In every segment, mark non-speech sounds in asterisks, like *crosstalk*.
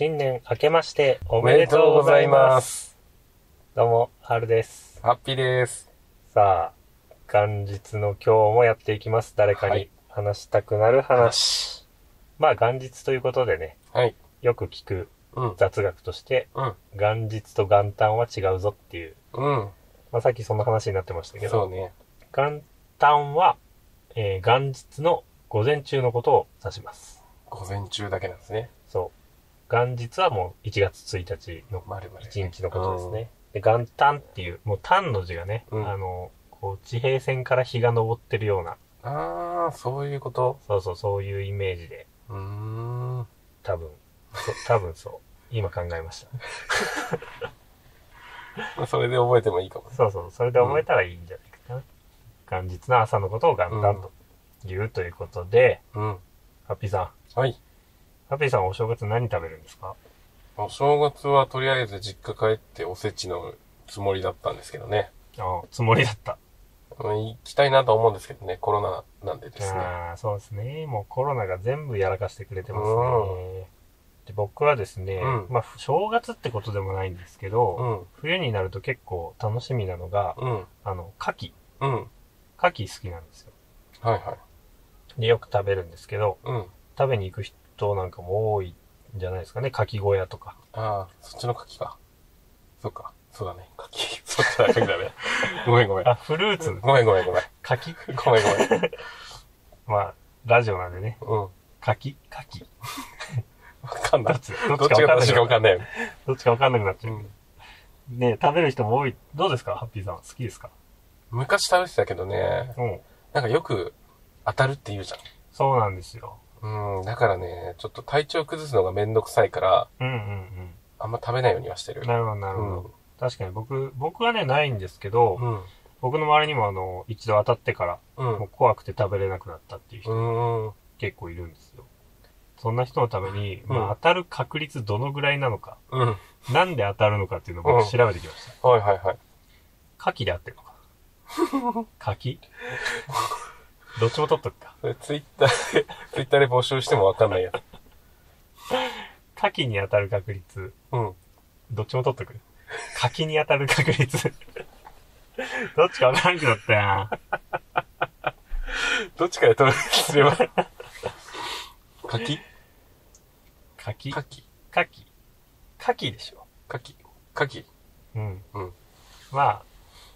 新年明けましておおめでとうございます。どうも、はるです。ハッピーです。さあ、元日の今日もやっていきます。誰かにはい話したくなる話。まあ、元日ということでね、はい。よく聞くうん。雑学として、うん。元日と元旦は違うぞっていう、うん。まあ、さっきそんな話になってましたけど、ね。元旦は、えー元日の午前中のことを指します。午前中だけなんですね。元日はもう1月1日のまるまる。一日のことですね。で、元旦っていう、もう旦の字がね、うんあの、こう、地平線から日が昇ってるような、うん。あー、そういうこと。そうそう、そういうイメージで、うーん。多分、そ多分そう。*laughs* 今考えました。ま *laughs* あそれで覚えてもいいかもね。そうそう、それで覚えたらいいんじゃないかな。元日の朝のことを元旦と言うということで、うん。ハッピーさん。はい。ハッピーさんお正月何食べるんですか？お正月はとりあえず実家帰っておせちのつもりだったんですけどね。あつもりだった。うん行きたいなと思うんですけどね。コロナなんでですね。ああ、そうですね。もうコロナが全部やらかしてくれてますね。うで僕はですね、うんまあ、正月ってことでもないんですけど、うん。冬になると結構楽しみなのが、うん。あの、牡蠣。うん。牡蠣好きなんですよ。はいはい。で、よく食べるんですけど、うん。食べに行く人なんかも多いんじゃないですかね。牡蠣小屋とか。ああ、そっちの牡蠣か。そっか。そうだね。牡蠣。*laughs* そっちだ牡蠣だね。ごめんごめん。あ、フルーツ。ごめんごめんごめん。牡蠣ごめんごめん。*laughs* まあ、ラジオなんでね。うん。牡蠣牡蠣わかんない。どっちどどっちがどっちかわんかんない。どっちかわかんなくなっちゃう。うん。ね食べる人も多い。どうですか？ハッピーさん。好きですか？昔食べてたけどね、うん。なんかよく当たるって言うじそうなんですよ。うん。だからね、ちょっと体調崩すのがめんどくさいから、うんうんあんま食べないようにはしてるうん。。なるほど、なるほど。うん確かに僕、僕はね、ないんですけど、うん。僕の周りにもあの、一度当たってから、うん。もう怖くて食べれなくなったっていう人うん。結構いるんですよ。そんな人のために、うんまあ当たる確率どのぐらいなのか、うん。なんで当たるのかっていうのをうん僕調べてきました。はいはいはい。牡蠣で合ってるのか。*laughs* 牡蠣？どっちも取っとくか。ツイッターで、*laughs* ツイッターで募集してもわかんないやつ。牡蠣に当たる確率、うん。どっちも取っとく。牡蠣に当たる確率。*laughs* どっちかわからんくなったやん。どっちかで取るすれば。柿柿牡蠣牡蠣でしょ。柿柿うん。うん。まあ、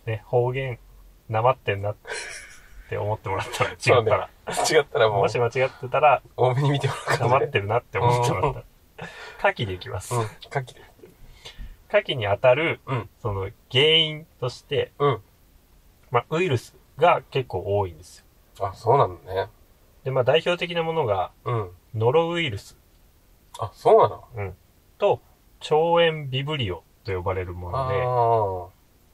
ね、方言、なまってんなって思ってもらったら、違ったら。違ったらもうもし、間違ってたら、多めに見てもらうなまってるなって思ってもらったら。牡蠣でいきます。うん。柿で。牡蠣に当たる、うん。その原因として、うん。まあ、ウイルスが結構多いんですよ。あ、そうなんだね。で、まあ、代表的なものが、うん。ノロウイルスあ、そうなの？うんと、腸炎ビブリオと呼ばれるもので、あ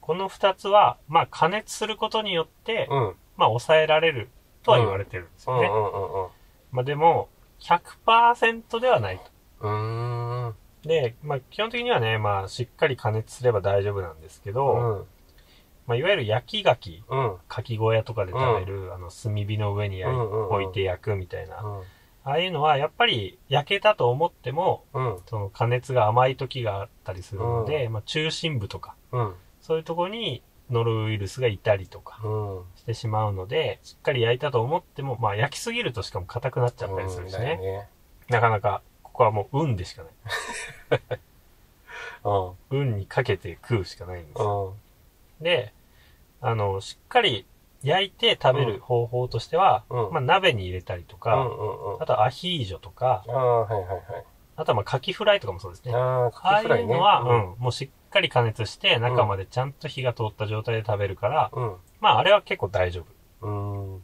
この二つは、まあ、加熱することによって、あ。うん。まあ、抑えられるとは言われてるんですよね。うんうんうんうん。まあ、でも、100%ではないと。うーん。で、まあ、基本的にはね、まあ、しっかり加熱すれば大丈夫なんですけど、うん。まあ、いわゆる焼き牡蠣、うん。牡蠣小屋とかで食べる、あの、炭火の上に置いて焼くみたいな、うん。ああいうのは、やっぱり焼けたと思っても、うん。その加熱が甘い時があったりするので、まあ、中心部とか、うん。そういうところにノロウイルスがいたりとかうん。してしまうので、しっかり焼いたと思っても、まあ、焼きすぎるとしかも硬くなっちゃったりするしね。だよね。なかなか、ここはもう運でしかない。*laughs* うん。運にかけて食うしかないんですよ。うん。で、あの、しっかり焼いて食べる方法としては、うんまあ、鍋に入れたりとか、うんうんうん。あとはアヒージョとか、ああ、はいはいはい。あとはまあ、カキフライとかもそうですね。ああ、あ。いうのは、うん、もうしっかり加熱して、中までちゃんと火が通った状態で食べるから、うん。まあ、あれは結構大丈夫うん。うん。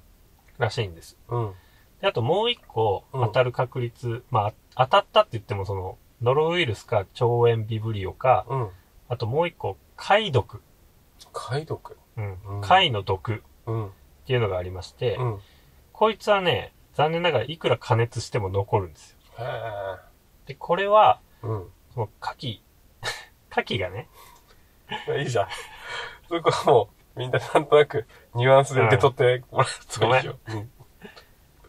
らしいんです。うん。で、あともう一個うん当たる確率、まあ、当たったって言ってもその、ノロウイルスか腸炎ビブリオか、うん。あともう一個、貝毒。貝毒？うんうん。貝の毒うん。っていうのがありまして、うん。こいつはね、残念ながらいくら加熱しても残るんですよ。へで、これは、え。うん。その、牡蠣、牡蠣がね、いいじゃん。そこはもう、みんななんとなく、ニュアンスで受け取ってもらうといいよ。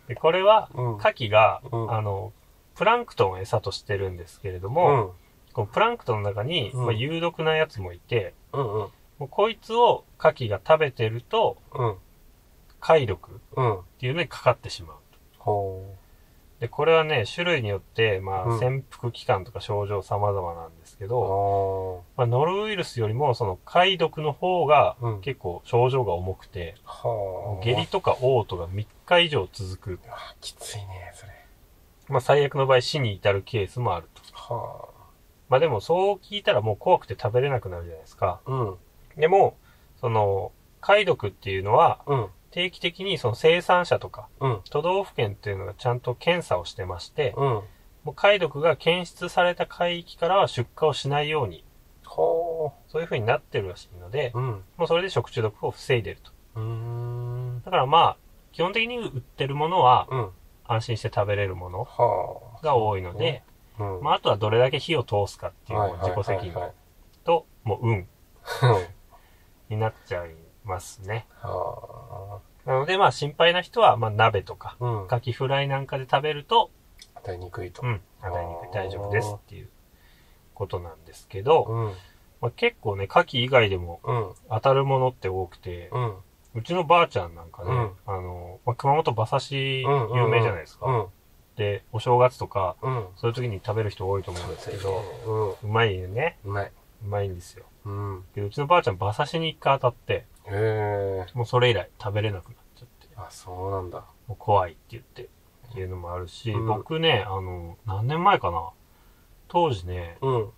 で、これは、うん。牡蠣が、うんあの、プランクトンを餌としてるんですけれどうも、ん。このプランクトンの中に、うんまあ、有毒なやつもいて、うんうん。もうこいつを牡蠣が食べてると、うん。貝毒っうん。ていうのにかかってしまう。ほで、これはね、種類によって、まあ、うん潜伏期間とか症状様々なんですけう。ど、はまあ、ノロウイルスよりも、その貝毒の方がうん結構症状が重くて、あ。はあ。下痢とか嘔吐が3日以上続く。あきついね、それ。まあ、最悪の場合死に至るケースもあると。はまあ、でもそう聞いたらもう怖くて食べれなくなるじゃないですか。あ。うん。でも、その、貝毒っていうのは、うん。定期的にその生産者とか、うん。都道府県っていうのがちゃんと検査をしてまして、うん。もう貝毒が検出された海域からは出荷をしないように、ほそういう風になってるらしいのでう。、うん。もうそれで食中毒を防いでると。うーん。だからまあ、基本的に売ってるものはうん。安心して食べれるものはあ。が多いので、うん。まああとはどれだけ火を通すかっていう自己責任と、もう運はいになっちゃいますね。はなのでまあ心配な人は、まあ鍋とか、あ。うん。カキフライなんかで食べると、与えにくいとう。ん、与えにくい大丈夫ですっていうことなんですけど、うん。まあ、結構ね、カキ以外でもうん。当たるものって多くて、うん。うちのばあちゃんなんかね、うんあの、まあ、熊本馬刺しうん。有名じゃないですか。うん。で、お正月とか、うん。そういう時に食べる人多いと思うんですけど、うん。うまいよね。うまい。うまいんですよ。うん。で、うちのばあちゃん馬刺しに一回当たって、へえ。もうそれ以来食べれなくなっちゃって、あ、そうなんだ。もう怖いって言って、っていうのもあるし、うん僕ね、あの、何年前かな当時ね、うん。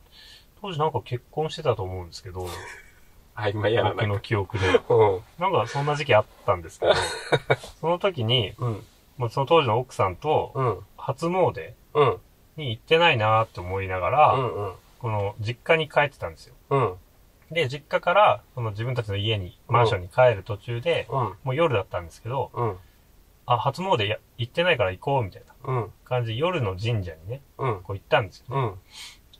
当時なんか結婚してたと思うんですけど、曖昧やな、僕のなんか。記憶で。うん。なんかそんな時期あったんですけど、*laughs* その時に、うん。まあ、その当時の奥さんとうん。初詣うん。に行ってないなーって思いながうら、ん。うん。この実家に帰ってたんですよ。うん。で、実家から、その自分たちの家に、マンションに帰る途中で、うん。もう夜だったんですけど、うん。あ、初詣や行ってないから行こうみたいなうん。感じで夜の神社にね、うん。こう行ったんですよ。うん。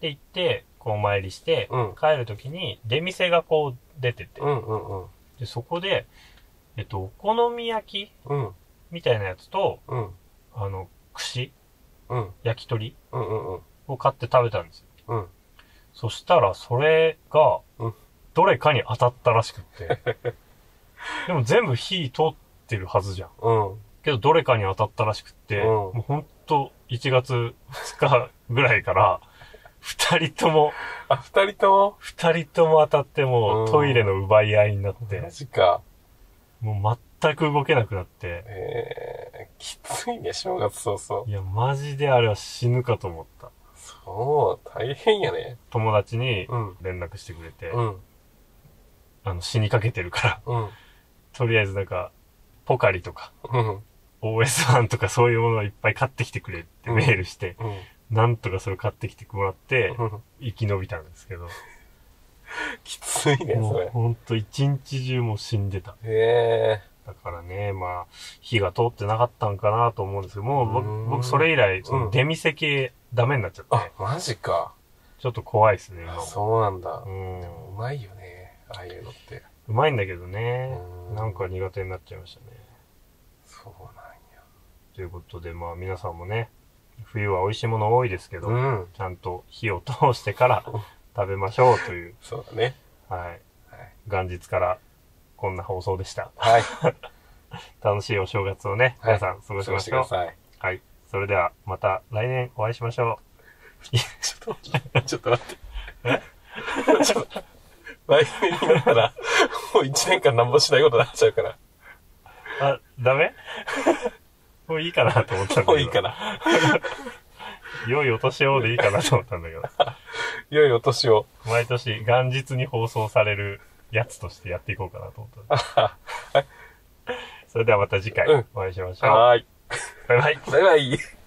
で、行って、こうお参りして、うん帰る時に出店がこう出てて。で、そこで、えっと、お好み焼きうん。みたいなやつと、うん。あの、串うん。焼き鳥。を買って食べたんですよ。うん。そしたら、それがうん、どれかに当たったらしくって。*laughs* でも全部火通ってるはずじゃん。うん。けど、どれかに当たったらしくって、うんもうほんと、1月2日ぐらいから、二人とも、あ、二人とも？二人とも当たってもううんトイレの奪い合いになってマ、ジか。もう全く動けなくなって、ええきついね、正月早々。いや、マジであれは死ぬかと思った。そう、大変やね。友達にうん。連絡してくれて、うん。あの、死にかけてるから、うん。とりあえずなんか、ポカリとか、うん。OS1 とかそういうものをいっぱい買ってきてくれってメールして、うん。なんとかそれ買ってきてもらって、うん。生き延びたんですけど、*laughs* きついね、もそうれ。ほんと一日中もう死んでた。へえ。だからね、まあ、火が通ってなかったんかなと思うんですけど、もう僕うーん僕それ以来、その出店系ダメになっちゃって、あ、マジか。ちょっと怖いですね、今も。そうなんだ。うん。うまいよね、ああいうのって。うまいんだけどねう、んなんか苦手になっちゃいましたね。そうなんということで、まあ皆さんもね、冬は美味しいもの多いですけど、や。うん。ちゃんと火を通してから *laughs* 食べましょうという、そうだね。はい。はい。元日からこんな放送でした。はい。楽しいお正月をね、はい皆さん過ごし過ごしてましょう。ください。はい。それではまた来年お会いしましょう。ちょっと、ちょっと待って。ちょっと、来年になったら、もう一年間何もしないことになっちゃうから。あ、ダメ？もういいかなと思ったんだけど。もういいかな。良いお年をでいいかなと思ったんだけど。良いお年を。毎年元日に放送されるやつとしてやっていこうかなと思った。それではまた次回うんお会いしましょう。はーい。バイバイ。バイバイ。